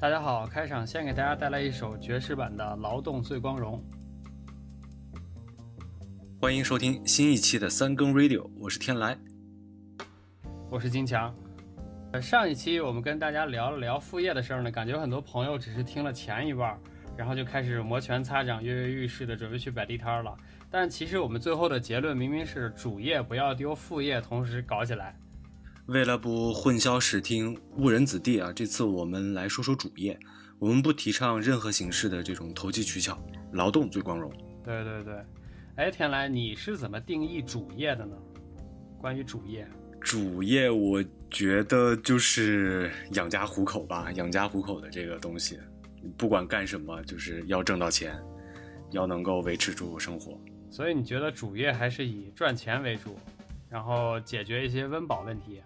大家好，开场先给大家带来一首爵士版的《劳动最光荣》。欢迎收听新一期的三更 Radio，我是天来，我是金强。呃，上一期我们跟大家聊了聊副业的事儿呢，感觉很多朋友只是听了前一半，然后就开始摩拳擦掌、跃跃欲试的准备去摆地摊了。但其实我们最后的结论明明是主业不要丢，副业同时搞起来。为了不混淆视听、误人子弟啊，这次我们来说说主业。我们不提倡任何形式的这种投机取巧，劳动最光荣。对对对，哎，天来，你是怎么定义主业的呢？关于主业，主业我觉得就是养家糊口吧，养家糊口的这个东西，不管干什么，就是要挣到钱，要能够维持住生活。所以你觉得主业还是以赚钱为主，然后解决一些温饱问题？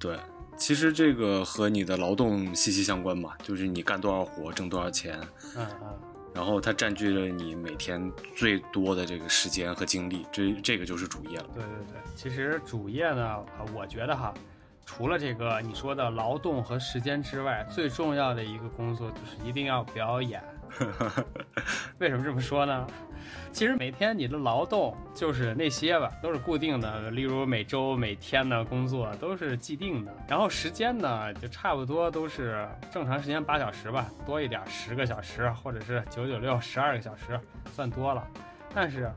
对，其实这个和你的劳动息息相关嘛，就是你干多少活挣多少钱，嗯嗯，然后它占据了你每天最多的这个时间和精力，这这个就是主业了。对对对，其实主业呢，我觉得哈，除了这个你说的劳动和时间之外，最重要的一个工作就是一定要表演。为什么这么说呢？其实每天你的劳动就是那些吧，都是固定的，例如每周、每天的工作都是既定的。然后时间呢，就差不多都是正常时间八小时吧，多一点十个小时，或者是九九六十二个小时，算多了。但是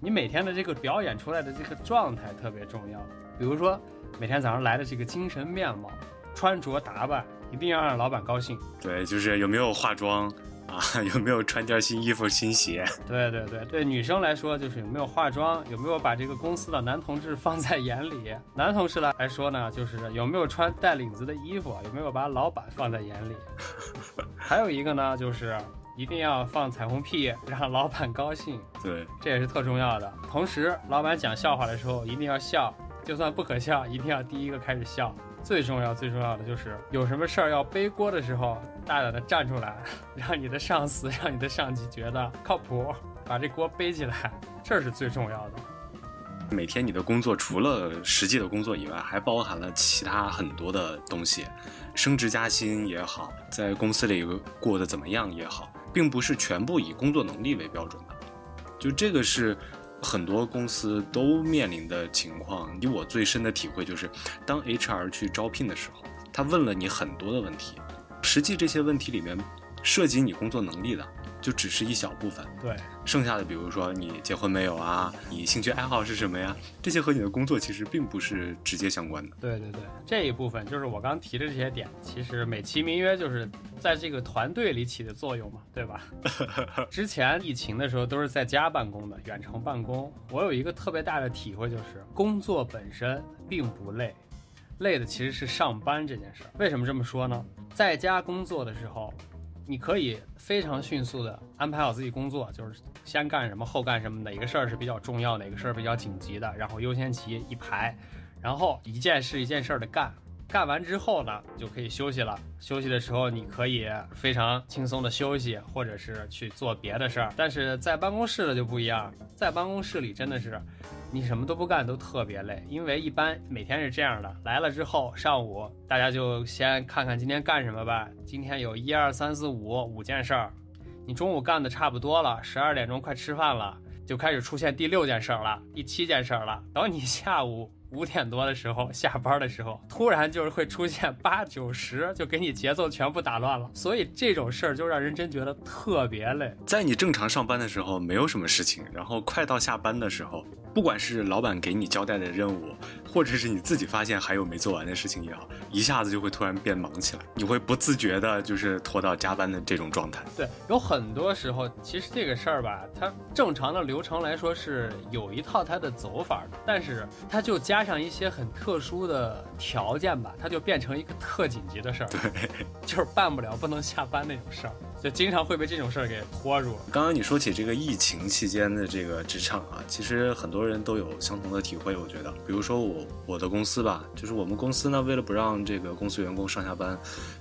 你每天的这个表演出来的这个状态特别重要，比如说每天早上来的这个精神面貌、穿着打扮，一定要让老板高兴。对，就是有没有化妆。啊，有没有穿件新衣服、新鞋？对对对对，女生来说就是有没有化妆，有没有把这个公司的男同志放在眼里；男同事来来说呢，就是有没有穿带领子的衣服，有没有把老板放在眼里。还有一个呢，就是一定要放彩虹屁，让老板高兴。对，这也是特重要的。同时，老板讲笑话的时候一定要笑，就算不可笑，一定要第一个开始笑。最重要、最重要的就是有什么事儿要背锅的时候，大胆的站出来，让你的上司、让你的上级觉得靠谱，把这锅背起来，这是最重要的。每天你的工作除了实际的工作以外，还包含了其他很多的东西，升职加薪也好，在公司里过得怎么样也好，并不是全部以工作能力为标准的，就这个是。很多公司都面临的情况，以我最深的体会就是，当 HR 去招聘的时候，他问了你很多的问题，实际这些问题里面涉及你工作能力的。就只是一小部分，对，剩下的比如说你结婚没有啊，你兴趣爱好是什么呀？这些和你的工作其实并不是直接相关的。对对对，这一部分就是我刚提的这些点，其实美其名曰就是在这个团队里起的作用嘛，对吧？之前疫情的时候都是在家办公的，远程办公，我有一个特别大的体会，就是工作本身并不累，累的其实是上班这件事儿。为什么这么说呢？在家工作的时候。你可以非常迅速的安排好自己工作，就是先干什么后干什么，哪个事儿是比较重要，哪个事儿比较紧急的，然后优先级一排，然后一件事一件事的干。干完之后呢，就可以休息了。休息的时候，你可以非常轻松的休息，或者是去做别的事儿。但是在办公室的就不一样，在办公室里真的是，你什么都不干都特别累，因为一般每天是这样的：来了之后，上午大家就先看看今天干什么吧。今天有一二三四五五件事儿，你中午干的差不多了，十二点钟快吃饭了，就开始出现第六件事儿了，第七件事儿了。等你下午。五点多的时候下班的时候，突然就是会出现八九十，就给你节奏全部打乱了。所以这种事儿就让人真觉得特别累。在你正常上班的时候没有什么事情，然后快到下班的时候，不管是老板给你交代的任务，或者是你自己发现还有没做完的事情也好，一下子就会突然变忙起来，你会不自觉的就是拖到加班的这种状态。对，有很多时候其实这个事儿吧，它正常的流程来说是有一套它的走法的，但是它就加。加上一些很特殊的条件吧，它就变成一个特紧急的事儿，对，就是办不了，不能下班那种事儿，就经常会被这种事儿给拖住。刚刚你说起这个疫情期间的这个职场啊，其实很多人都有相同的体会，我觉得，比如说我我的公司吧，就是我们公司呢，为了不让这个公司员工上下班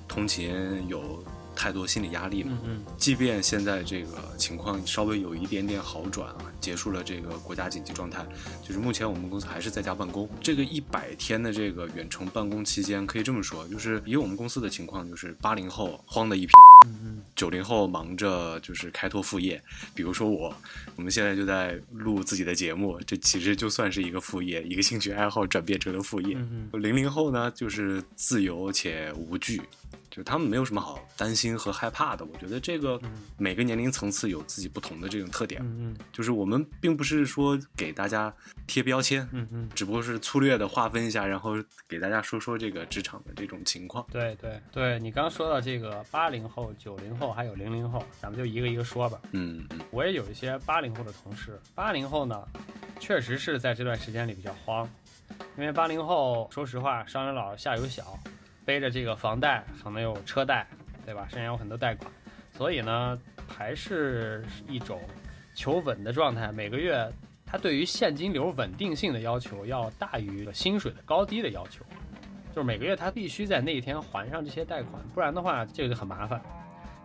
通勤有。太多心理压力嘛。嗯嗯即便现在这个情况稍微有一点点好转啊，结束了这个国家紧急状态，就是目前我们公司还是在家办公。这个一百天的这个远程办公期间，可以这么说，就是以我们公司的情况，就是八零后慌的一批，嗯嗯，九零后忙着就是开拓副业，比如说我，我们现在就在录自己的节目，这其实就算是一个副业，一个兴趣爱好转变成了副业。嗯零零后呢，就是自由且无惧，就他们没有什么好担心和害怕的。我觉得这个嗯每个年龄层次有自己不同的这种特点，嗯嗯就是我们并不是说给大家贴标签，嗯嗯，只不过是粗略的划分一下，然后给大家说说这个职场的这种情况。对对对，你刚说到这个八零后、九零后还有零零后，咱们就一个一个说吧。嗯嗯我也有一些八零后的同事，八零后呢，确实是在这段时间里比较慌，因为八零后说实话上有老下有小，背着这个房贷，可能有车贷，对吧？身上有很多贷款，所以呢，还是一种求稳的状态。每个月他对于现金流稳定性的要求要大于薪水的高低的要求，就是每个月他必须在那一天还上这些贷款，不然的话这个就很麻烦。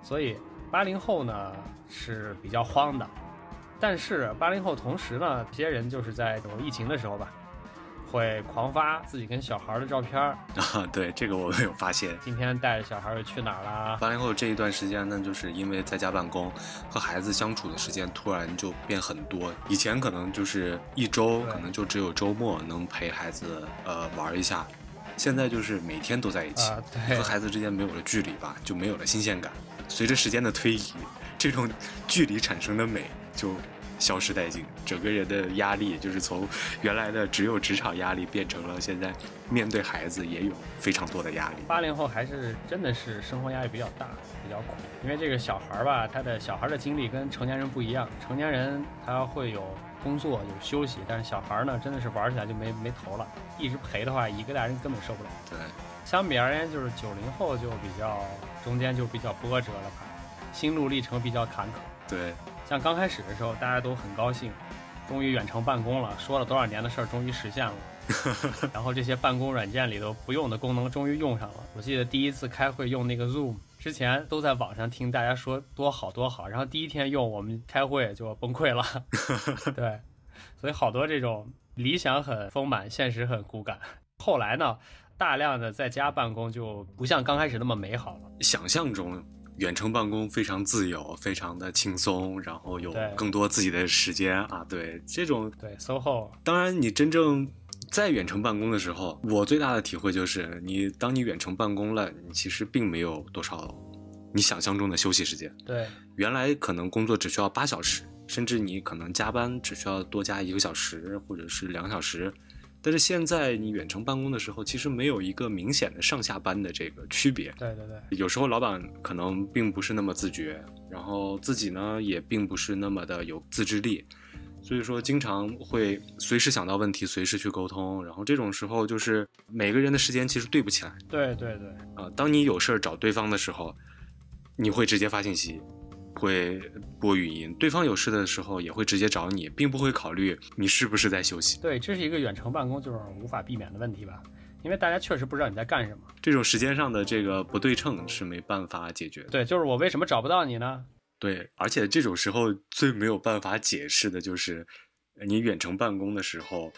所以八零后呢是比较慌的，但是八零后同时呢，这些人就是在这种疫情的时候吧，会狂发自己跟小孩儿的照片儿，啊，对这个我有发现。今天带着小孩儿去哪儿啦？八零后这一段时间呢，就是因为在家办公，和孩子相处的时间突然就变很多。以前可能就是一周，可能就只有周末能陪孩子呃玩一下，现在就是每天都在一起，和，孩子之间没有了距离吧，就没有了新鲜感。随着时间的推移，这种距离产生的美就消失殆尽，整个人的压力就是从原来的只有职场压力，变成了现在面对孩子也有非常多的压力。八零后还是真的是生活压力比较大，比较苦。因为这个小孩儿吧，他的小孩儿的经历跟成年人不一样，成年人他会有工作有休息，但是小孩儿呢，真的是玩起来就没没头了，一直陪的话，一个大人根本受不了。对，相比而言，就是九零后就比较中间就比较波折了吧，心路历程比较坎坷。对，像刚开始的时候，大家都很高兴，终于远程办公了，说了多少年的事儿终于实现了。然后这些办公软件里头不用的功能终于用上了。我记得第一次开会用那个 Zoom，之前都在网上听大家说多好多好，然后第一天用我们开会就崩溃了。对，所以好多这种理想很丰满，现实很骨感。后来呢，大量的在家办公就不像刚开始那么美好了。想象中远程办公非常自由，非常的轻松，然后有更多自己的时间啊。对，这种对，SOHO 当然你真正在远程办公的时候，我最大的体会就是，你当你远程办公了，你其实并没有多少你想象中的休息时间。对原来可能工作只需要八小时，甚至你可能加班只需要多加一个小时或者是两个小时。但是现在你远程办公的时候，其实没有一个明显的上下班的这个区别。对对对，有时候老板可能并不是那么自觉，然后自己呢也并不是那么的有自制力，所以说经常会随时想到问题，随时去沟通。然后这种时候就是每个人的时间其实对不起来对对对。啊、当你有事儿找对方的时候，你会直接发信息，会播语音；对方有事的时候也会直接找你，并不会考虑你是不是在休息。对，这是一个远程办公就是无法避免的问题吧，因为大家确实不知道你在干什么。这种时间上的这个不对称是没办法解决的。对，就是我为什么找不到你呢？对，而且这种时候最没有办法解释的就是，呃你远程办公的时候，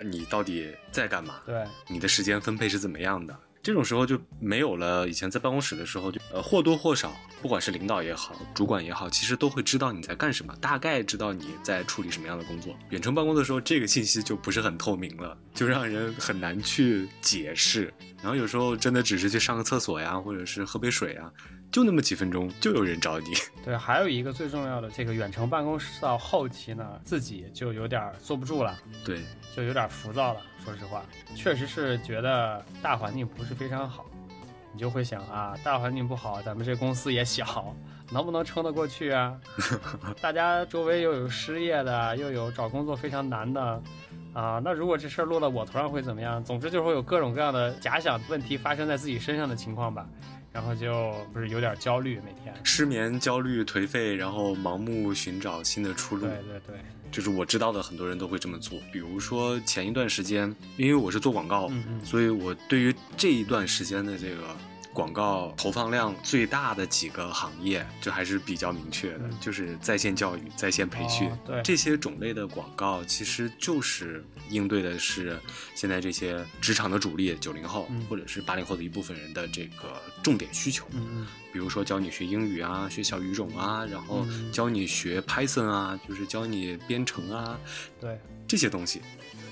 呃你到底在干嘛？对你的时间分配是怎么样的？这种时候就没有了以前在办公室的时候就呃或多或少，不管是领导也好，主管也好，其实都会知道你在干什么，大概知道你在处理什么样的工作。远程办公的时候，这个信息就不是很透明了，就让人很难去解释。然后有时候真的只是去上个厕所呀，或者是喝杯水啊，就那么几分钟，就有人找你。对，还有一个最重要的，这个远程办公室到后期呢，自己就有点坐不住了，对，就有点浮躁了。说实话，确实是觉得大环境不是非常好，你就会想啊，大环境不好，咱们这公司也小，能不能撑得过去啊？大家周围又有失业的，又有找工作非常难的。啊，那如果这事儿落到我头上会怎么样？总之就是会有各种各样的假想问题发生在自己身上的情况吧，然后就不是有点焦虑，每天。失眠、焦虑、颓废，然后盲目寻找新的出路。对对对，就是我知道的很多人都会这么做。比如说前一段时间，因为我是做广告，嗯嗯所以我对于这一段时间的这个广告投放量最大的几个行业，就还是比较明确的，嗯。就是在线教育、在线培训、哦对。这些种类的广告，其实就是应对的是现在这些职场的主力九零后、嗯。或者是八零后的一部分人的这个重点需求。嗯比如说教你学英语啊，学小语种啊，然后嗯。教你学 Python 啊，就是教你编程啊嗯，对。这些东西，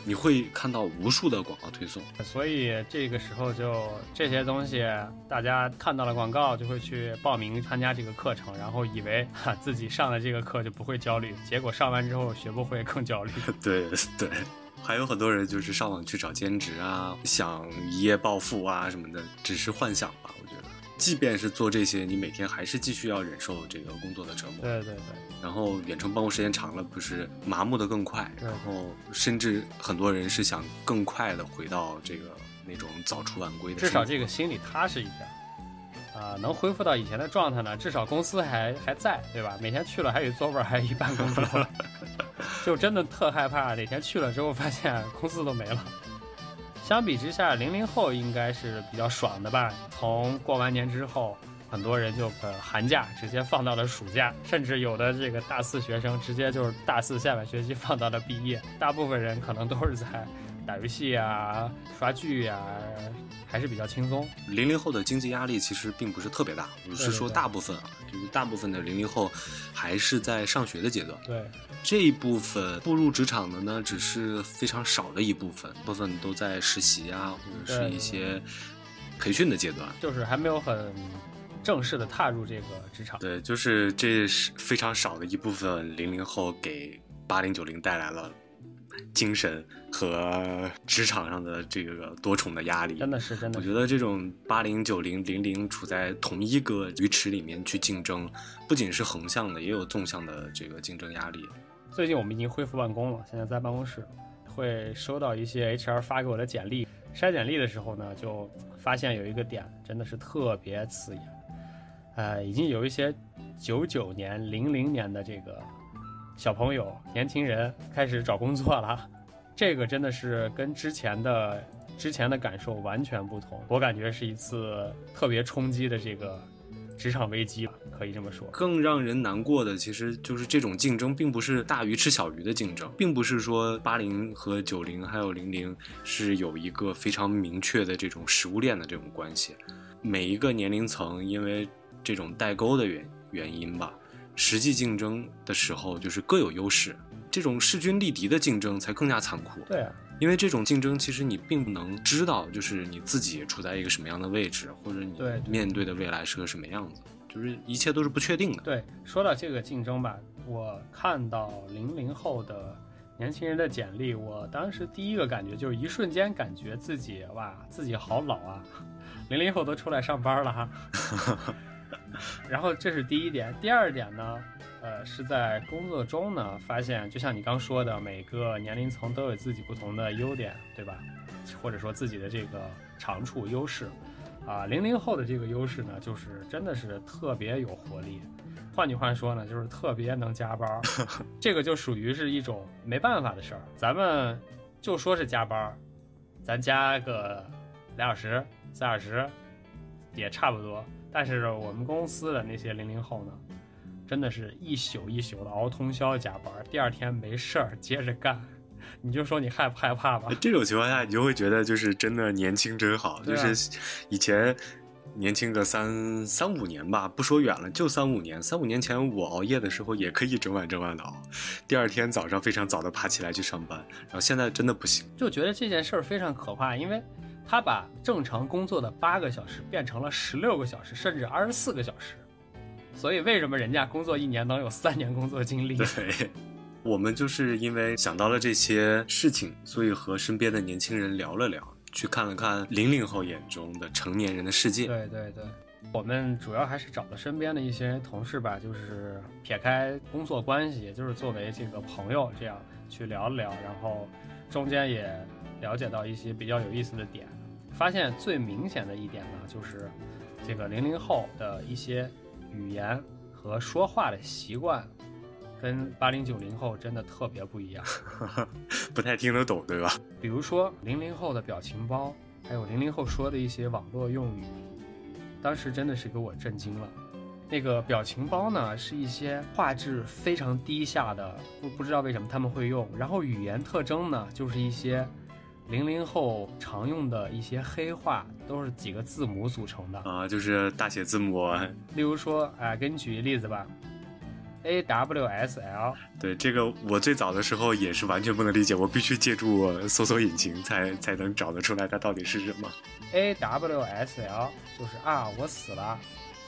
你会看到无数的广告推送。所以这个时候就这些东西，大家看到了广告就会去报名参加这个课程，然后以为哈自己上了这个课就不会焦虑，结果上完之后学不会更焦虑。对对，还有很多人就是上网去找兼职啊，想一夜暴富啊什么的，只是幻想吧。即便是做这些，你每天还是继续要忍受这个工作的折磨。对对对，然后远程办公时间长了，不是麻木的更快，然后甚至很多人是想更快的回到这个那种早出晚归的。至少这个心里踏实一点。啊、能恢复到以前的状态呢，至少公司还还在，对吧？每天去了还有座位儿，还有一办公桌，就真的特害怕哪天去了之后发现公司都没了。相比之下，零零后应该是比较爽的吧？从过完年之后，很多人就呃寒假直接放到了暑假，甚至有的这个大四学生直接就是大四下半学期放到了毕业。大部分人可能都是在打游戏啊、刷剧啊、还是比较轻松。零零后的经济压力其实并不是特别大，我是说大部分啊，就是大部分的零零后还是在上学的阶段。对，这一部分步入职场的呢，只是非常少的一部分，部分都在实习啊，或者是一些培训的阶段。就是还没有很正式的踏入这个职场。对，就是这是非常少的一部分零零后给八零九零带来了精神和职场上的这个多重的压力。真的是真的是，我觉得这种八零九零零零处在同一个鱼池里面去竞争，不仅是横向的，也有纵向的这个竞争压力。最近我们已经恢复办公了，现在在办公室会收到一些 HR 发给我的简历，筛简历的时候呢，就发现有一个点真的是特别刺眼，呃，已经有一些九九年、零零年的这个小朋友、年轻人开始找工作了，这个真的是跟之前的之前的感受完全不同，我感觉是一次特别冲击的这个职场危机吧，可以这么说。更让人难过的，其实就是这种竞争并不是大鱼吃小鱼的竞争，并不是说八零和九零还有零零是有一个非常明确的这种食物链的这种关系。每一个年龄层因为这种代沟的原原因吧，实际竞争的时候就是各有优势。这种势均力敌的竞争才更加残酷。对啊，因为这种竞争，其实你并不能知道，就是你自己处在一个什么样的位置，或者你面对的未来是个什么样子，就是一切都是不确定的。对，说到这个竞争吧，我看到零零后的年轻人的简历，我当时第一个感觉就是一瞬间感觉自己哇，自己好老啊，零零后都出来上班了哈。然后这是第一点，第二点呢，呃，是在工作中呢发现，就像你刚说的，每个年龄层都有自己不同的优点，对吧？或者说自己的这个长处优势。啊，零零后的这个优势呢，就是真的是特别有活力。换句话说呢，就是特别能加班儿，这个就属于是一种没办法的事儿。咱们就说是加班儿，咱加个俩小时、仨小时也差不多。但是我们公司的那些零零后呢，真的是一宿一宿的熬通宵加班，第二天没事儿接着干。你就说你害不害怕吧？这种情况下，你就会觉得就是真的年轻真好，啊就是以前年轻个三三五年吧，不说远了，就三五年。三五年前我熬夜的时候也可以整晚整晚的熬，第二天早上非常早的爬起来去上班。然后现在真的不行，就觉得这件事儿非常可怕，因为他把正常工作的八个小时变成了十六个小时，甚至二十四个小时。所以为什么人家工作一年能有三年工作经历？对。我们就是因为想到了这些事情，所以和身边的年轻人聊了聊，去看了看零零后眼中的成年人的世界。对对对，我们主要还是找了身边的一些同事吧，就是撇开工作关系，也就是作为这个朋友这样去聊了聊，然后中间也了解到一些比较有意思的点。发现最明显的一点呢，就是这个零零后的一些语言和说话的习惯，跟八零九零后真的特别不一样。不太听得懂，对吧？比如说零零后的表情包，还有零零后说的一些网络用语，当时真的是给我震惊了。那个表情包呢，是一些画质非常低下的，不不知道为什么他们会用。然后语言特征呢，就是一些零零后常用的一些黑话，都是几个字母组成的。啊，就是大写字母。例如说，哎，给你举个例子吧，A W S L。对，这个我最早的时候也是完全不能理解，我必须借助搜索引擎才才能找得出来它到底是什么。A W S L 就是啊，我死了。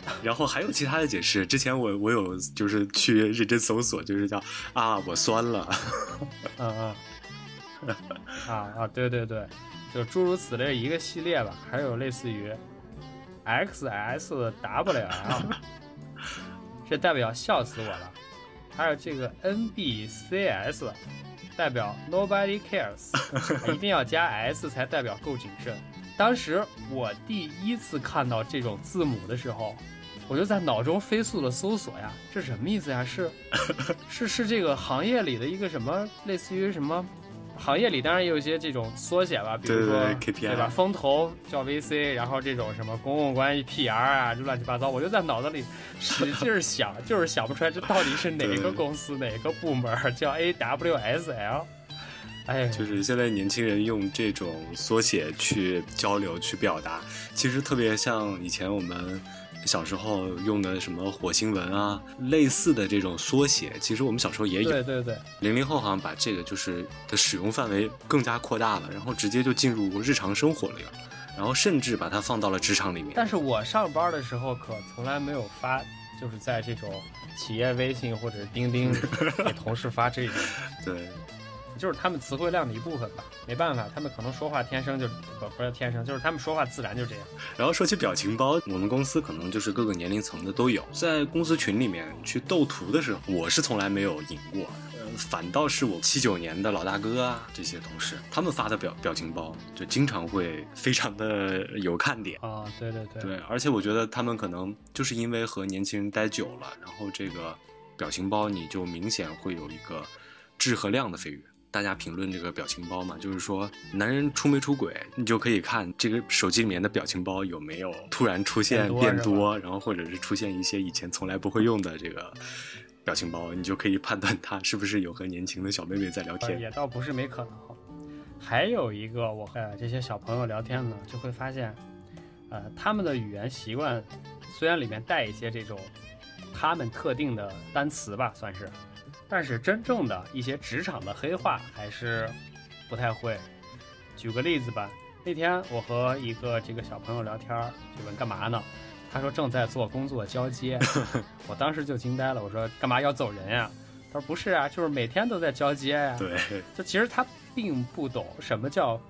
然后还有其他的解释，之前我我有就是去认真搜索，就是叫啊我酸了，嗯 嗯，啊啊，对对对，就诸如此类一个系列吧，还有类似于 XSWL，这代表笑死我了，还有这个 NBCS，代表 Nobody Cares，一定要加 S 才代表够谨慎。当时我第一次看到这种字母的时候，我就在脑中飞速的搜索呀，这什么意思呀？是是是这个行业里的一个什么，类似于什么？行业里当然也有一些这种缩写吧，比如说对对对 KPI 吧？风投叫 VC，然后这种什么公共关系 PR 啊，就乱七八糟，我就在脑子里使劲儿想，就是想不出来这到底是哪个公司哪个部门叫 AWSL。哎，就是现在年轻人用这种缩写去交流去表达，其实特别像以前我们小时候用的什么火星文啊，类似的这种缩写，其实我们小时候也有。对对对，零零后好像把这个就是的使用范围更加扩大了，然后直接就进入日常生活里了，然后甚至把它放到了职场里面。但是我上班的时候可从来没有发，就是在这种企业微信或者是钉钉里 给同事发这种，对，就是他们词汇量的一部分吧。没办法，他们可能说话天生就不不是天生，就是他们说话自然就这样。然后说起表情包，我们公司可能就是各个年龄层的都有。在公司群里面去斗图的时候，我是从来没有赢过，呃，反倒是我七九年的老大哥啊这些同事，他们发的表表情包就经常会非常的有看点。啊，对对对，对，而且我觉得他们可能就是因为和年轻人待久了，然后这个表情包你就明显会有一个质和量的飞跃。大家评论这个表情包嘛，就是说男人出没出轨，你就可以看这个手机里面的表情包有没有突然出现变多然后或者是出现一些以前从来不会用的这个表情包，你就可以判断他是不是有和年轻的小妹妹在聊呃天。也倒不是没可能。还有一个，我和这些小朋友聊天呢，就会发现，呃，他们的语言习惯虽然里面带一些这种他们特定的单词吧，算是，但是真正的一些职场的黑话还是不太会。举个例子吧，那天我和一个这个小朋友聊天儿，就问干嘛呢？他说正在做工作交接，我当时就惊呆了，我说干嘛要走人呀、他说不是啊，就是每天都在交接呀、对，就其实他并不懂什么叫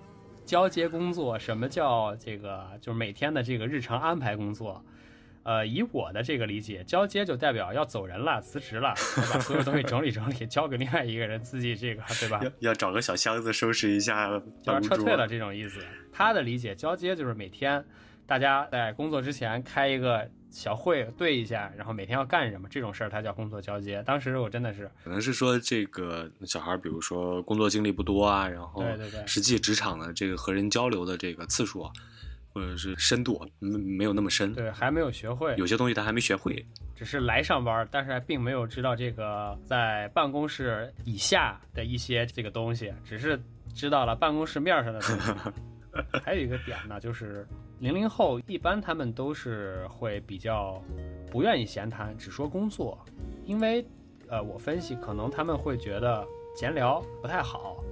交接工作，什么叫这个就是每天的这个日常安排工作。呃，以我的这个理解，交接就代表要走人了，辞职了，把所有东西整理整理，交给另外一个人，自己这个对吧？要要找个小箱子收拾一下就办公桌。要撤退了这种意思。他的理解，交接就是每天大家在工作之前开一个小会，对一下，然后每天要干什么这种事儿，他叫工作交接。当时我真的是，可能是说这个小孩儿，比如说工作经历不多啊，然后对对对实际职场的这个和人交流的这个次数啊，或者是深度没没有那么深，对，还没有学会，有些东西他还没学会。只是来上班，但是还并没有知道这个在办公室以下的一些这个东西，只是知道了办公室面上的东西。还有一个点呢，就是零零后一般他们都是会比较不愿意闲谈，只说工作，因为呃，我分析可能他们会觉得闲聊不太好，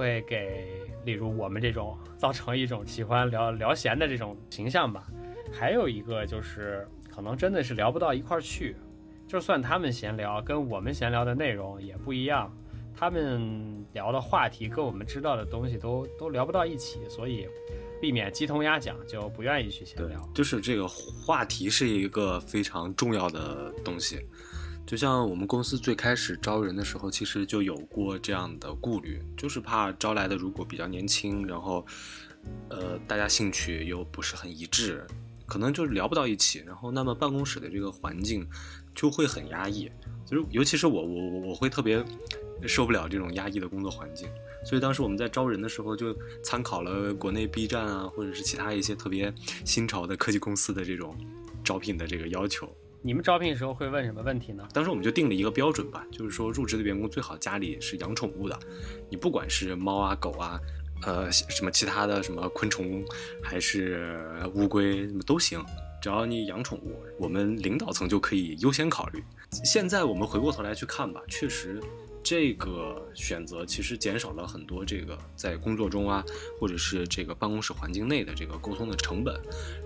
会给例如我们这种造成一种喜欢聊聊闲的这种形象吧。还有一个就是可能真的是聊不到一块儿去，就算他们闲聊，跟我们闲聊的内容也不一样，他们聊的话题跟我们知道的东西都都聊不到一起，所以避免鸡同鸭讲，就不愿意去闲聊。，就是这个话题是一个非常重要的东西。就像我们公司最开始招人的时候，其实就有过这样的顾虑，就是怕招来的如果比较年轻，然后，呃，大家兴趣又不是很一致，可能就是聊不到一起，然后那么办公室的这个环境就会很压抑。就是尤其是我我我我会特别受不了这种压抑的工作环境。所以当时我们在招人的时候，就参考了国内 B 站啊，或者是其他一些特别新潮的科技公司的这种招聘的这个要求。你们招聘的时候会问什么问题呢？当时我们就定了一个标准吧，就是说入职的员工最好家里是养宠物的，你不管是猫啊、狗啊，呃，什么其他的什么昆虫，还是乌龟，什么都行，只要你养宠物，我们领导层就可以优先考虑。现在我们回过头来去看吧，确实。这个选择其实减少了很多这个在工作中啊，或者是这个办公室环境内的这个沟通的成本，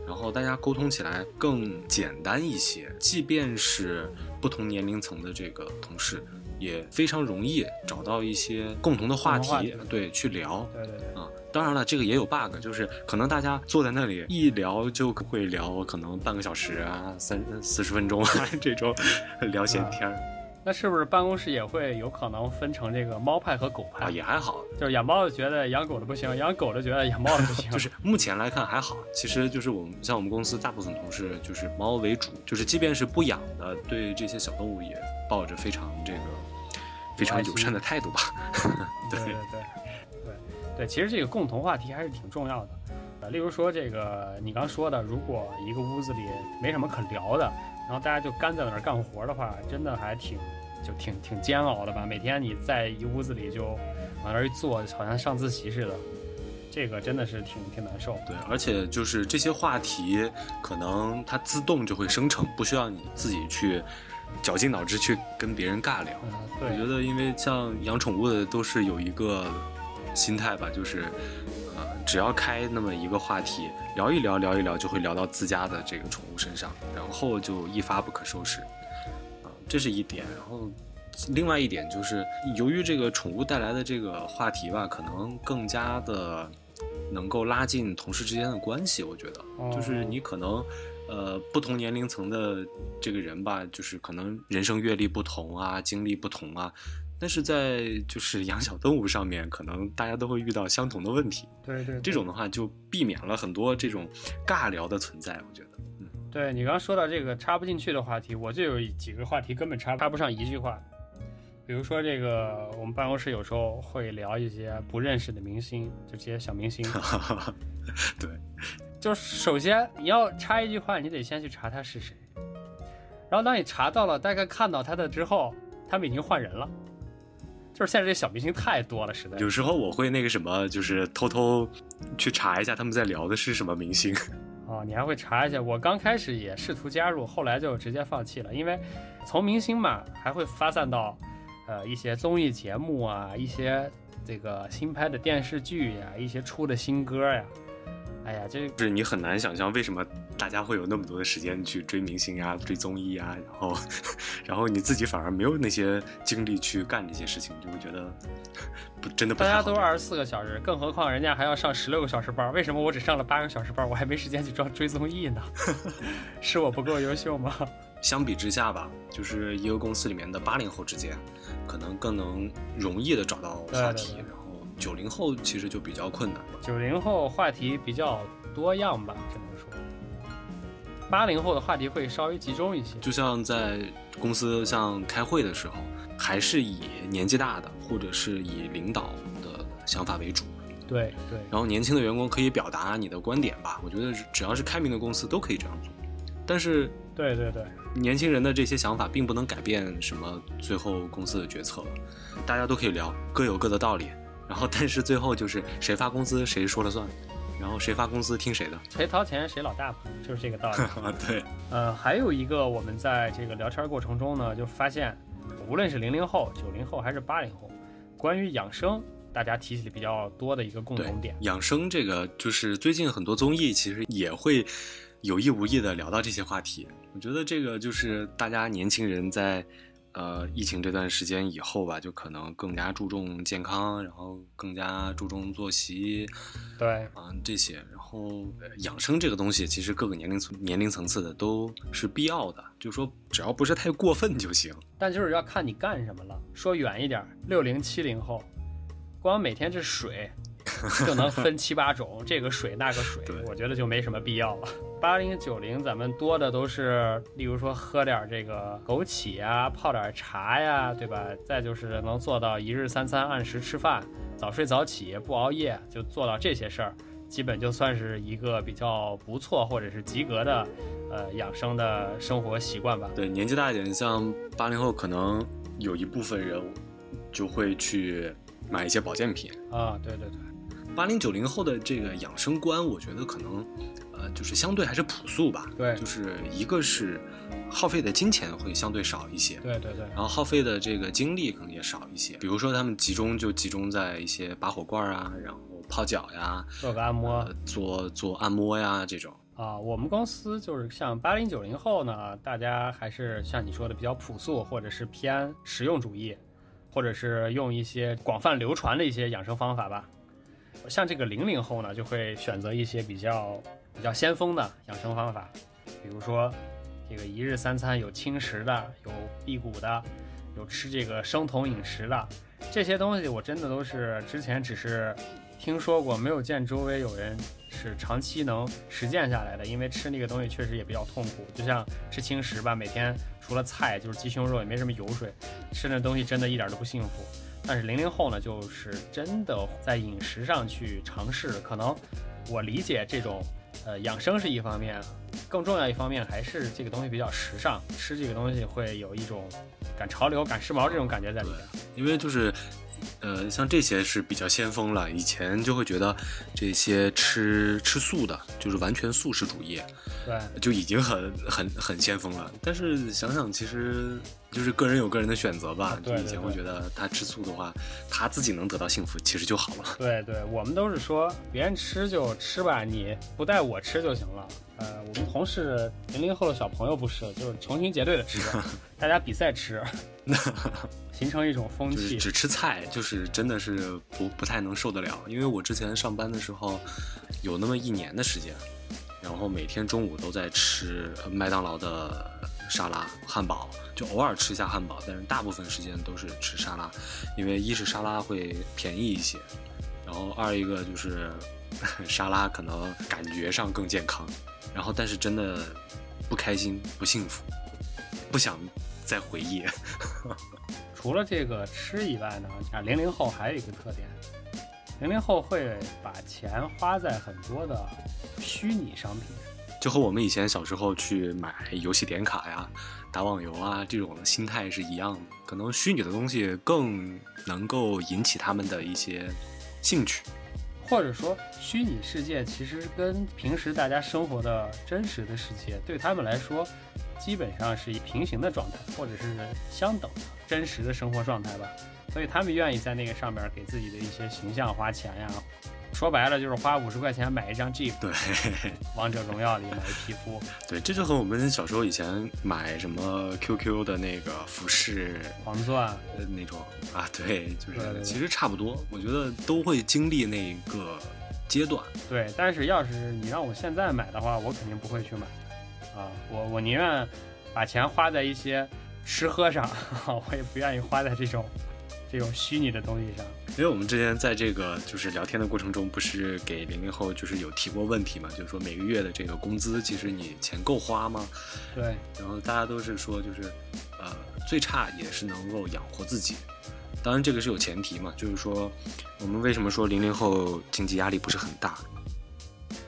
然后大家沟通起来更简单一些。即便是不同年龄层的这个同事，也非常容易找到一些共同的话题，对，去聊。对对对。啊，当然了，这个也有 bug，就是可能大家坐在那里一聊就会聊，可能半个小时啊，三四十分钟啊 这种聊闲天儿。那是不是办公室也会有可能分成这个猫派和狗派？啊也还好，就是养猫的觉得养狗的不行，养狗的觉得养猫的不行。就是目前来看还好，其实就是我们像我们公司大部分同事就是猫为主，就是即便是不养的，对这些小动物也抱着非常这个非常友善的态度吧。对对对对对，其实这个共同话题还是挺重要的。呃，例如说这个你刚说的，如果一个屋子里没什么可聊的。然后大家就干在那儿干活的话，真的还挺，就挺挺煎熬的吧。每天你在一屋子里就往那儿一坐，好像上自习似的，这个真的是挺挺难受。对，而且就是这些话题，可能它自动就会生成，不需要你自己去绞尽脑汁去跟别人尬聊。我觉得，因为像养宠物的都是有一个心态吧，就是。只要开那么一个话题，聊一聊，聊一聊，就会聊到自家的这个宠物身上，然后就一发不可收拾，啊，这是一点。然后，另外一点就是，由于这个宠物带来的这个话题吧，可能更加的能够拉近同事之间的关系。我觉得，就是你可能，呃，不同年龄层的这个人吧，就是可能人生阅历不同啊，经历不同啊。但是在就是养小动物上面，可能大家都会遇到相同的问题。对对，这种的话就避免了很多这种尬聊的存在。我觉得，嗯，对你刚说到这个插不进去的话题，我就有几个话题根本插插不上一句话。比如说这个，我们办公室有时候会聊一些不认识的明星，就这些小明星。对，就是首先你要插一句话，你得先去查他是谁。然后当你查到了，大概看到他的之后，他们已经换人了。就是现在这小明星太多了，实在。有时候我会那个什么，就是偷偷去查一下他们在聊的是什么明星。哦，你还会查一下？我刚开始也试图加入，后来就直接放弃了，因为从明星嘛，还会发散到，呃，一些综艺节目啊，一些这个新拍的电视剧呀，一些出的新歌呀。哎呀，这是你很难想象为什么大家会有那么多的时间去追明星啊、追综艺啊，然后，然后你自己反而没有那些精力去干这些事情，就会觉得不真的不。大家都二十四个小时，更何况人家还要上十六个小时班，为什么我只上了八个小时班，我还没时间去追追综艺呢？是我不够优秀吗？相比之下吧，就是一个公司里面的八零后之间，可能更能容易的找到话题。九零后其实就比较困难了。九零后话题比较多样吧，只能说。八零后的话题会稍微集中一些。就像在公司像开会的时候，还是以年纪大的或者是以领导的想法为主。对对。然后年轻的员工可以表达你的观点吧，我觉得只要是开明的公司都可以这样做。但是，对对对，年轻人的这些想法并不能改变什么最后公司的决策。大家都可以聊，各有各的道理。然后，但是最后就是谁发工资谁说了算，然后谁发工资听谁的，谁掏钱谁老大嘛，就是这个道理。对，呃，还有一个，我们在这个聊天过程中呢，就发现，无论是零零后、九零后还是八零后，关于养生，大家提起的比较多的一个共同点。养生这个，就是最近很多综艺其实也会有意无意的聊到这些话题。我觉得这个就是大家年轻人在。呃，疫情这段时间以后吧，就可能更加注重健康，然后更加注重作息，对啊这些，然后养生这个东西，其实各个年龄层年龄层次的都是必要的，就是说只要不是太过分就行。但就是要看你干什么了。说远一点，六零七零后，光每天这水就能分七八种，这个水那个水，我觉得就没什么必要了。八零九零，咱们多的都是，例如说喝点这个枸杞呀，泡点茶呀，对吧？再就是能做到一日三餐按时吃饭，早睡早起，不熬夜，就做到这些事儿，基本就算是一个比较不错或者是及格的，呃，养生的生活习惯吧。对，年纪大一点，像八零后，可能有一部分人就会去买一些保健品啊。对对对。八零九零后的这个养生观，我觉得可能，呃，就是相对还是朴素吧。对，就是一个是耗费的金钱会相对少一些。对对对。然后耗费的这个精力可能也少一些。比如说他们集中就集中在一些拔火罐啊，然后泡脚呀，做个按摩，做做按摩呀这种。啊，我们公司就是像八零九零后呢，大家还是像你说的比较朴素，或者是偏实用主义，或者是用一些广泛流传的一些养生方法吧。像这个零零后呢，就会选择一些比较比较先锋的养生方法，比如说这个一日三餐有轻食的，有辟谷的，有吃这个生酮饮食的，这些东西我真的都是之前只是听说过，没有见周围有人是长期能实践下来的。因为吃那个东西确实也比较痛苦，就像吃轻食吧，每天除了菜就是鸡胸肉，也没什么油水，吃那东西真的一点都不幸福。但是零零后呢，就是真的在饮食上去尝试。可能我理解这种，呃，养生是一方面，更重要一方面还是这个东西比较时尚，吃这个东西会有一种赶潮流、赶时髦这种感觉在里面。因为就是。呃，像这些是比较先锋了。以前就会觉得这些吃吃素的，就是完全素食主义，对，就已经很很很先锋了。但是想想，其实就是个人有个人的选择吧。对，以前会觉得他吃醋的话，他自己能得到幸福，其实就好了。对对，我们都是说别人吃就吃吧，你不带我吃就行了。呃，我们同事零零后的小朋友不是，就是成群结队的吃，大家比赛吃。形成一种风气，只吃菜就是真的是不不太能受得了。因为我之前上班的时候，有那么一年的时间，然后每天中午都在吃麦当劳的沙拉、汉堡，就偶尔吃一下汉堡，但是大部分时间都是吃沙拉，因为一是沙拉会便宜一些，然后二一个就是沙拉可能感觉上更健康，然后但是真的不开心、不幸福，不想再回忆。除了这个吃以外呢，像零零后还有一个特点，零零后会把钱花在很多的虚拟商品，就和我们以前小时候去买游戏点卡呀、打网游啊这种的心态是一样的。可能虚拟的东西更能够引起他们的一些兴趣，或者说虚拟世界其实跟平时大家生活的真实的世界对他们来说。基本上是以平行的状态，或者是相等的真实的生活状态吧，所以他们愿意在那个上面给自己的一些形象花钱呀。说白了就是花五十块钱买一张 G。对，王者荣耀里买皮肤。对，这就和我们小时候以前买什么 QQ 的那个服饰黄钻呃那种啊，对，就是其实差不多。我觉得都会经历那个阶段。对，但是要是你让我现在买的话，我肯定不会去买。啊，我我宁愿把钱花在一些吃喝上，我也不愿意花在这种这种虚拟的东西上。因为我们之前在这个就是聊天的过程中，不是给零零后就是有提过问题嘛，就是说每个月的这个工资，其实你钱够花吗？对。然后大家都是说，就是呃，最差也是能够养活自己。当然这个是有前提嘛，就是说我们为什么说零零后经济压力不是很大？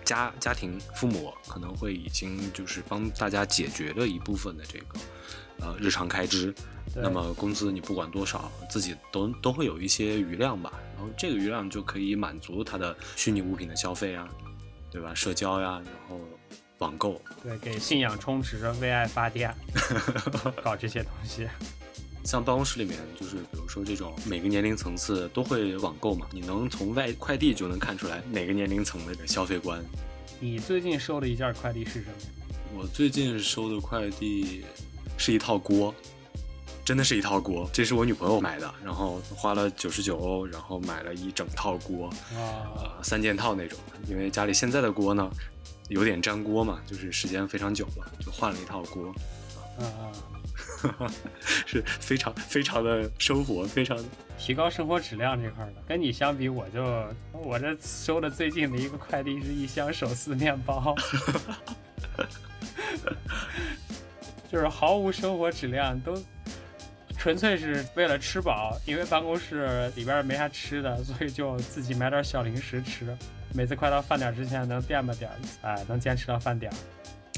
家家庭父母可能会已经就是帮大家解决了一部分的这个，呃日常开支，那么工资你不管多少，自己都都会有一些余量吧，然后这个余量就可以满足他的虚拟物品的消费啊，对吧？社交呀，然后网购，对，给信仰充值，为爱发电，搞这些东西。像办公室里面，就是比如说这种每个年龄层次都会网购嘛，你能从外快递就能看出来哪个年龄层的消费观。你最近收的一件快递是什么？我最近收的快递是一套锅，真的是一套锅，这是我女朋友买的，然后花了九十九欧，然后买了一整套锅，啊，三件套那种。因为家里现在的锅呢，有点粘锅嘛，就是时间非常久了，就换了一套锅。啊啊。是非常非常的生活，非常提高生活质量这块的。跟你相比，我就我这收的最近的一个快递是一箱手撕面包。就是毫无生活质量，都纯粹是为了吃饱。因为办公室里边没啥吃的，所以就自己买点小零食吃。每次快到饭点之前能垫吧点，哎，能坚持到饭点。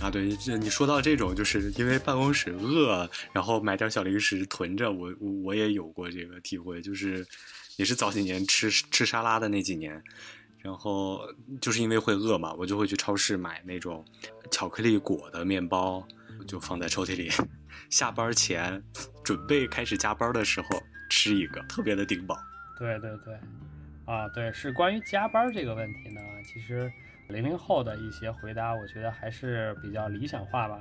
啊，对，这你说到这种，就是因为办公室饿，然后买点小零食囤着。我我我也有过这个体会，就是也是早几年吃吃沙拉的那几年，然后就是因为会饿嘛，我就会去超市买那种巧克力裹的面包，就放在抽屉里。下班前准备开始加班的时候吃一个，特别的顶饱。对对对，啊，对，是关于加班这个问题呢，其实。零零后的一些回答，我觉得还是比较理想化吧。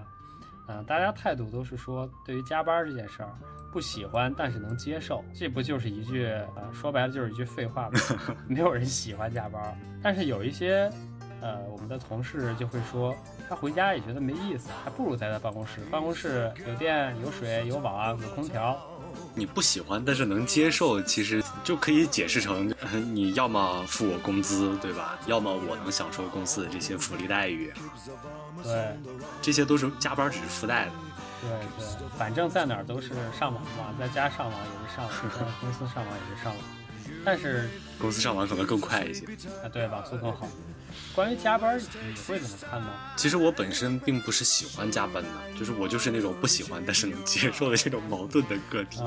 嗯，大家态度都是说，对于加班这件事儿不喜欢，但是能接受。这不就是一句，呃，说白了就是一句废话吗？没有人喜欢加班，但是有一些，呃，我们的同事就会说，他回家也觉得没意思，还不如待在办公室。办公室有电、有水、有网、有空调。你不喜欢，但是能接受，其实就可以解释成，你要么付我工资，对吧？要么我能享受公司的这些福利待遇。对，这些都是加班只是附带的。对对，反正在哪儿都是上网嘛，在家上网也是上网，在公司上网也是上网。但是公司上网可能更快一些。啊，对，网速更好。关于加班，你会怎么看呢？其实我本身并不是喜欢加班的，就是我就是那种不喜欢但是能接受的这种矛盾的个体。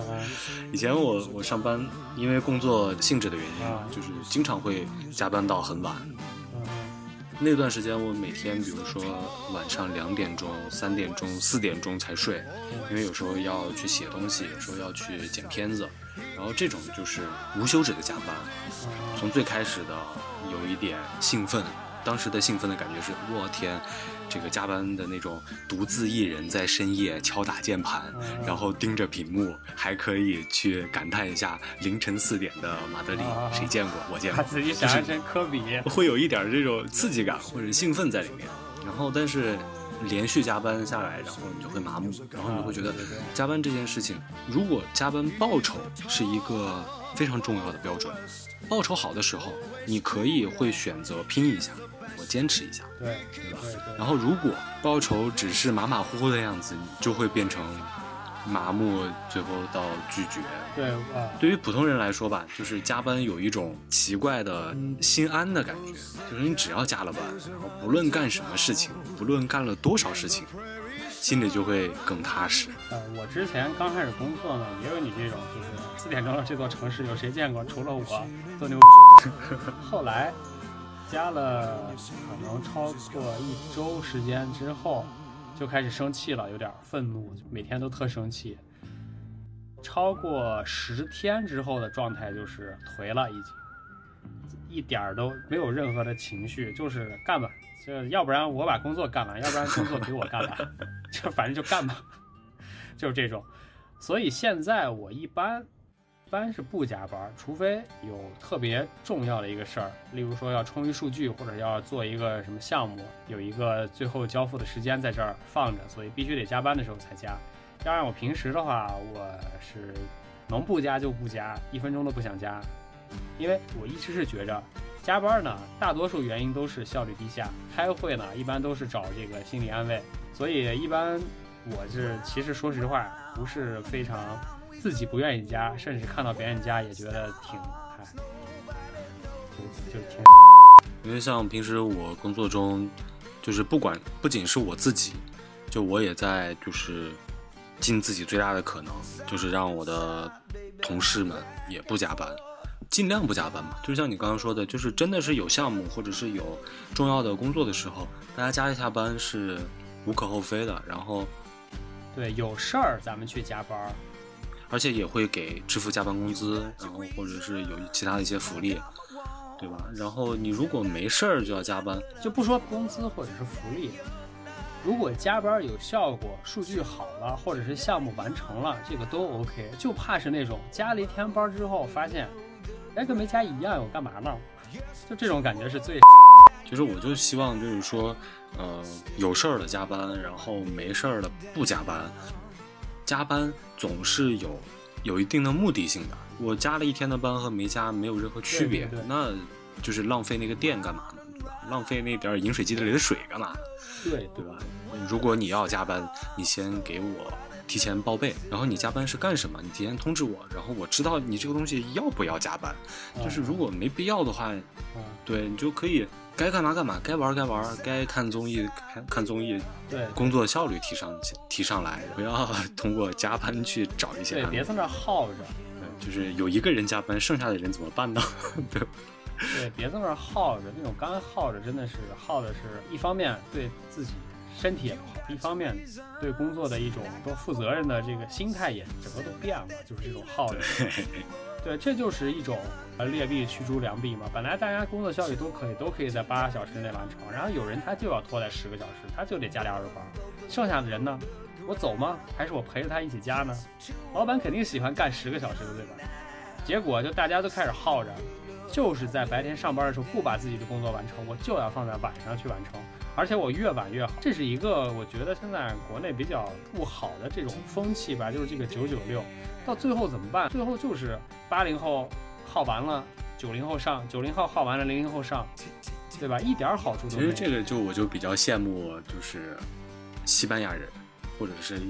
以前我我上班，因为工作性质的原因，就是经常会加班到很晚。那段时间我每天，比如说晚上两点钟、三点钟、四点钟才睡，因为有时候要去写东西，有时候要去剪片子，然后这种就是无休止的加班。从最开始的有一点兴奋。当时的兴奋的感觉是，我天，这个加班的那种独自一人在深夜敲打键盘，然后盯着屏幕，还可以去感叹一下凌晨四点的马德里，谁见过？我见过。把自己想象成科比，会有一点这种刺激感或者兴奋在里面。然后，但是连续加班下来，然后你就会麻木，然后你会觉得加班这件事情，如果加班报酬是一个非常重要的标准，报酬好的时候，你可以会选择拼一下。坚持一下，对对吧？然后如果报酬只是马马虎虎的样子，你就会变成麻木，最后到拒绝。对啊，对于普通人来说吧，就是加班有一种奇怪的心安的感觉，就是你只要加了班，然后不论干什么事情，不论干了多少事情，心里就会更踏实。呃，我之前刚开始工作呢，也有你这种，就是四点钟的这座城市有谁见过？除了我做牛。后来。加了可能超过一周时间之后，就开始生气了，有点愤怒，每天都特生气。超过十天之后的状态就是颓了，已经一点儿都没有任何的情绪，就是干吧，就要不然我把工作干完，要不然工作给我干完，就反正就干吧，就是这种。所以现在我一般。一般是不加班，除非有特别重要的一个事儿，例如说要充一数据，或者要做一个什么项目，有一个最后交付的时间在这儿放着，所以必须得加班的时候才加。要让我平时的话，我是能不加就不加，一分钟都不想加，因为我一直是觉着加班呢，大多数原因都是效率低下。开会呢，一般都是找这个心理安慰，所以一般我是其实说实话不是非常。自己不愿意加，甚至看到别人加也觉得挺，嗨，就就挺。因为像平时我工作中，就是不管不仅是我自己，就我也在就是尽自己最大的可能，就是让我的同事们也不加班，尽量不加班嘛。就像你刚刚说的，就是真的是有项目或者是有重要的工作的时候，大家加一下班是无可厚非的。然后，对，有事儿咱们去加班。而且也会给支付加班工资，然后或者是有其他的一些福利，对吧？然后你如果没事儿就要加班，就不说工资或者是福利，如果加班有效果，数据好了，或者是项目完成了，这个都 OK。就怕是那种加了一天班之后发现，哎，跟没加一样，我干嘛呢？就这种感觉是最。其实我就希望就是说，呃，有事儿的加班，然后没事儿的不加班。加班总是有有一定的目的性的。我加了一天的班和没加没有任何区别，那就是浪费那个电干嘛呢？对吧？浪费那点饮水机里的水干嘛？对对吧？如果你要加班，你先给我提前报备，然后你加班是干什么，你提前通知我，然后我知道你这个东西要不要加班。就是如果没必要的话，嗯，对你就可以该干嘛干嘛，该玩该玩，该看综艺看看综艺，对工作效率提上提上来，不要通过加班去找一些对，别在那儿耗着，对就是有一个人加班，剩下的人怎么办呢？对，对，别在那儿耗着，那种干耗着真的是耗的是一方面对自己身体也不好，一方面对工作的一种多负责任的这个心态也整个都变了，就是这种耗着。对，这就是一种呃劣币驱逐良币嘛。本来大家工作效率都可以，都可以在八个小时内完成，然后有人他就要拖在十个小时，他就得加点儿班。剩下的人呢，我走吗？还是我陪着他一起加呢？老板肯定喜欢干十个小时的，对吧？结果就大家都开始耗着，就是在白天上班的时候不把自己的工作完成，我就要放在晚上去完成，而且我越晚越好。这是一个我觉得现在国内比较不好的这种风气吧，就是这个九九六，到最后怎么办？最后就是八零后耗完了，九零后上，九零后耗完了，零零后上，对吧？一点好处都没有。其实这个就我就比较羡慕，就是西班牙人，或者是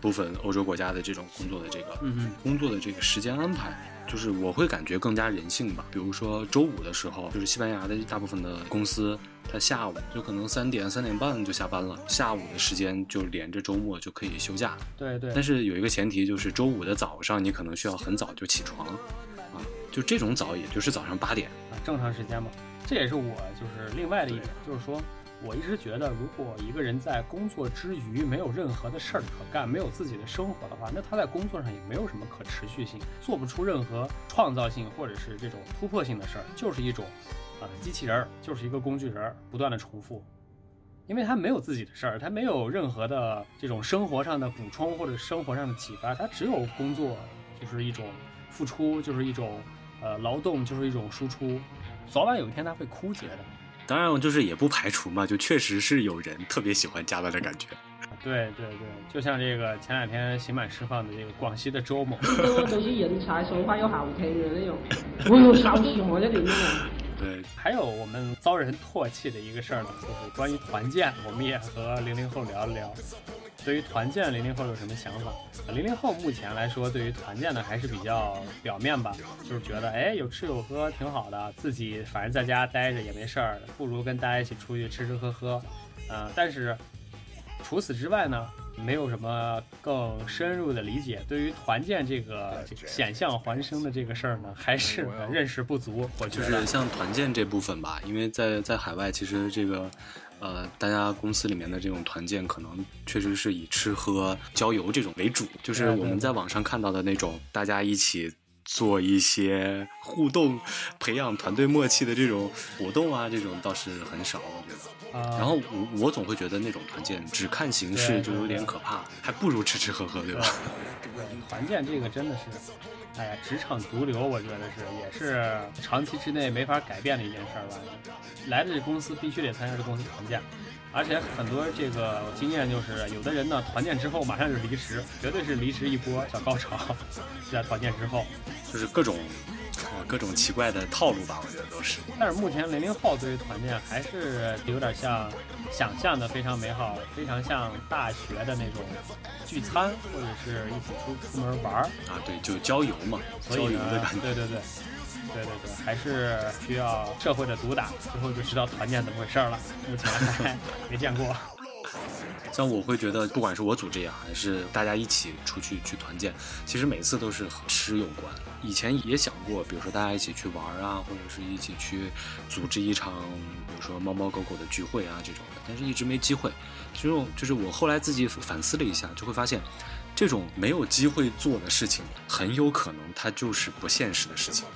部分欧洲国家的这种工作的这个嗯嗯，工作的这个时间安排，就是我会感觉更加人性吧。比如说周五的时候，就是西班牙的大部分的公司，它下午就可能三点三点半就下班了，下午的时间就连着周末就可以休假。对对但。是有一个前提，就是周五的早上你可能需要很早就起床，啊，就这种早，也就是早上八点。啊，正常时间嘛。这也是我就是另外的一点，就是说我一直觉得，如果一个人在工作之余没有任何的事儿可干，没有自己的生活的话，那他在工作上也没有什么可持续性，做不出任何创造性或者是这种突破性的事儿，就是一种啊、机器人儿，就是一个工具人儿，不断的重复。因为他没有自己的事儿，他没有任何的这种生活上的补充或者生活上的启发，他只有工作，就是一种付出，就是一种呃劳动，就是一种输出，早晚有一天他会枯竭的。当然，就是也不排除嘛，就确实是有人特别喜欢加班的感觉。对对对，就像这个前两天刑满释放的这个广西的周某，我就是人才说话又好听的那种，我又笑死我一點啊！对，还有我们遭人唾弃的一个事儿呢，就是关于团建，我们也和零零后聊了聊。对于团建，零零后有什么想法？零零后目前来说，对于团建呢还是比较表面吧，就是觉得哎有吃有喝挺好的，自己反正在家待着也没事儿，不如跟大家一起出去吃吃喝喝。呃，但是除此之外呢，没有什么更深入的理解。对于团建这个这个险象环生的这个事儿呢，还是认识不足。我觉得就是像团建这部分吧，因为在在海外，其实这个呃，大家公司里面的这种团建，可能确实是以吃喝郊游这种为主。就是我们在网上看到的那种，大家一起做一些互动、培养团队默契的这种活动啊，这种倒是很少，我觉得。啊，然后我我总会觉得那种团建只看形式就有点可怕，还不如吃吃喝喝，对吧？对 团建这个真的是，哎呀，职场毒瘤，我觉得是也是长期之内没法改变的一件事儿吧。来的这公司必须得参加这公司团建，而且很多这个经验就是，有的人呢团建之后马上就离职，绝对是离职一波小高潮，在团建之后。就是各种呃各种奇怪的套路吧，我觉得都是。但是目前零零后对于团建还是有点像想象的非常美好，非常像大学的那种聚餐，或者是一起出出门玩儿。啊，对，就郊游嘛，郊所以呢游的感，觉。对对对，对对对，还是需要社会的毒打，之后就知道团建怎么回事了。目前还没见过。像我会觉得，不管是我组织也好，还是大家一起出去去团建，其实每次都是和吃有关。以前也想过，比如说大家一起去玩啊，或者是一起去组织一场，比如说猫猫狗狗的聚会啊这种的，但是一直没机会。其实我就是我后来自己反思了一下，就会发现，这种没有机会做的事情，很有可能它就是不现实的事情，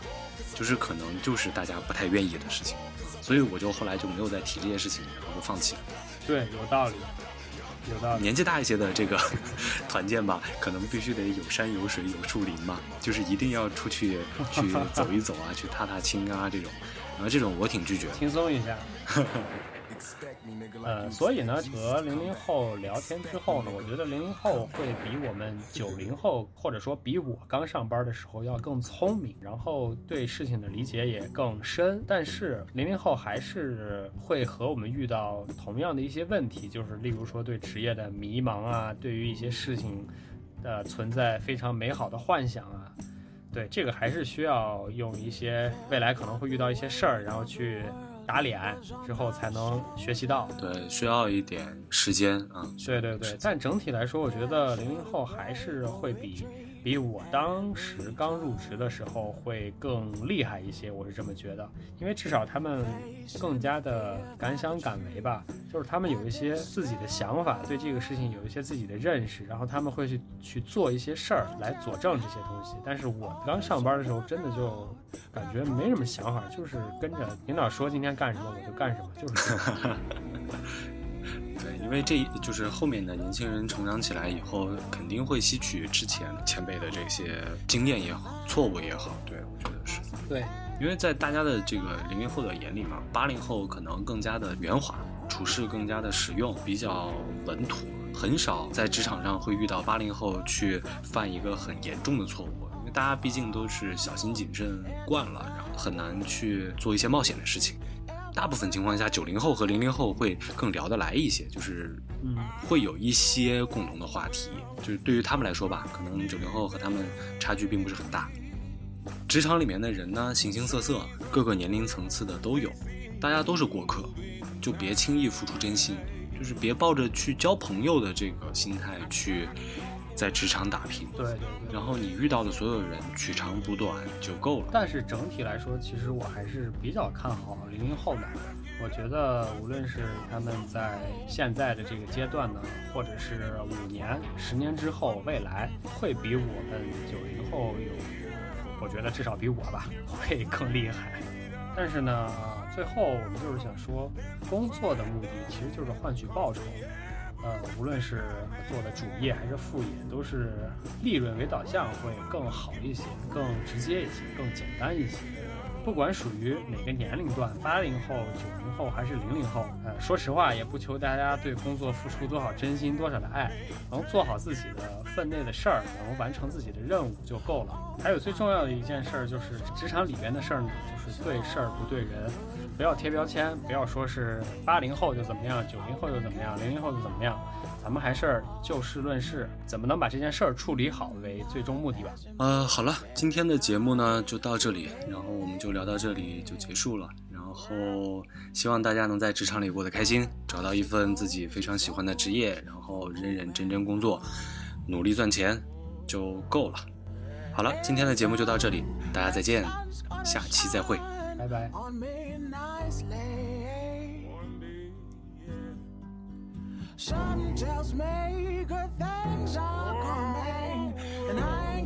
就是可能就是大家不太愿意的事情。所以我就后来就没有再提这些事情，然后就放弃了。对，有道理。年纪大一些的这个 团建吧，可能必须得有山有水有树林嘛，就是一定要出去 去走一走啊，去踏踏青啊这种。然后这种我挺拒绝的。轻松一下。呃，所以呢，和零零后聊天之后呢，我觉得零零后会比我们九零后，或者说比我刚上班的时候要更聪明，然后对事情的理解也更深。但是零零后还是会和我们遇到同样的一些问题，就是例如说对职业的迷茫啊，对于一些事情的存在非常美好的幻想啊。对，这个还是需要用一些未来可能会遇到一些事儿，然后去。打脸之后才能学习到，对，需要一点时间啊。对对对，但整体来说，我觉得零零后还是会比。比我当时刚入职的时候会更厉害一些，我是这么觉得，因为至少他们更加的敢想敢为吧，就是他们有一些自己的想法，对这个事情有一些自己的认识，然后他们会去去做一些事儿来佐证这些东西。但是我刚上班的时候，真的就感觉没什么想法，就是跟着领导说今天干什么我就干什么，就是。对，因为这就是后面的年轻人成长起来以后，肯定会吸取之前前辈的这些经验也好，错误也好。对，我觉得是。对，因为在大家的这个零零后的眼里嘛，八零后可能更加的圆滑，处事更加的实用，比较稳妥，很少在职场上会遇到八零后去犯一个很严重的错误，因为大家毕竟都是小心谨慎惯了，然后很难去做一些冒险的事情。大部分情况下，九零后和零零后会更聊得来一些，就是嗯，会有一些共同的话题。就是对于他们来说吧，可能九零后和他们差距并不是很大。职场里面的人呢，形形色色，各个年龄层次的都有，大家都是过客，就别轻易付出真心，就是别抱着去交朋友的这个心态去。在职场打拼，对对对，然后你遇到的所有人取长补短就够了。但是整体来说，其实我还是比较看好零零后的。我觉得无论是他们在现在的这个阶段呢，或者是五年、十年之后，未来会比我们九零后有，我觉得至少比我吧 会更厉害。但是呢，最后我们就是想说，工作的目的其实就是换取报酬。呃，无论是做的主业还是副业，都是利润为导向会更好一些，更直接一些，更简单一些。不管属于哪个年龄段，八零后、九零后还是零零后，呃，说实话，也不求大家对工作付出多少真心、多少的爱，能做好自己的分内的事儿，能完成自己的任务就够了。还有最重要的一件事儿，就是职场里边的事儿呢，是对事儿不对人。不要贴标签，不要说是八零后就怎么样，九零后就怎么样，零零后就怎么样，咱们还是就事论事，怎么能把这件事儿处理好为最终目的吧。呃，好了，今天的节目呢就到这里，然后我们就聊到这里就结束了。然后希望大家能在职场里过得开心，找到一份自己非常喜欢的职业，然后认认真真工作，努力赚钱就够了。好了，今天的节目就到这里，大家再见，下期再会。拜拜。Something tells me good things are coming, and I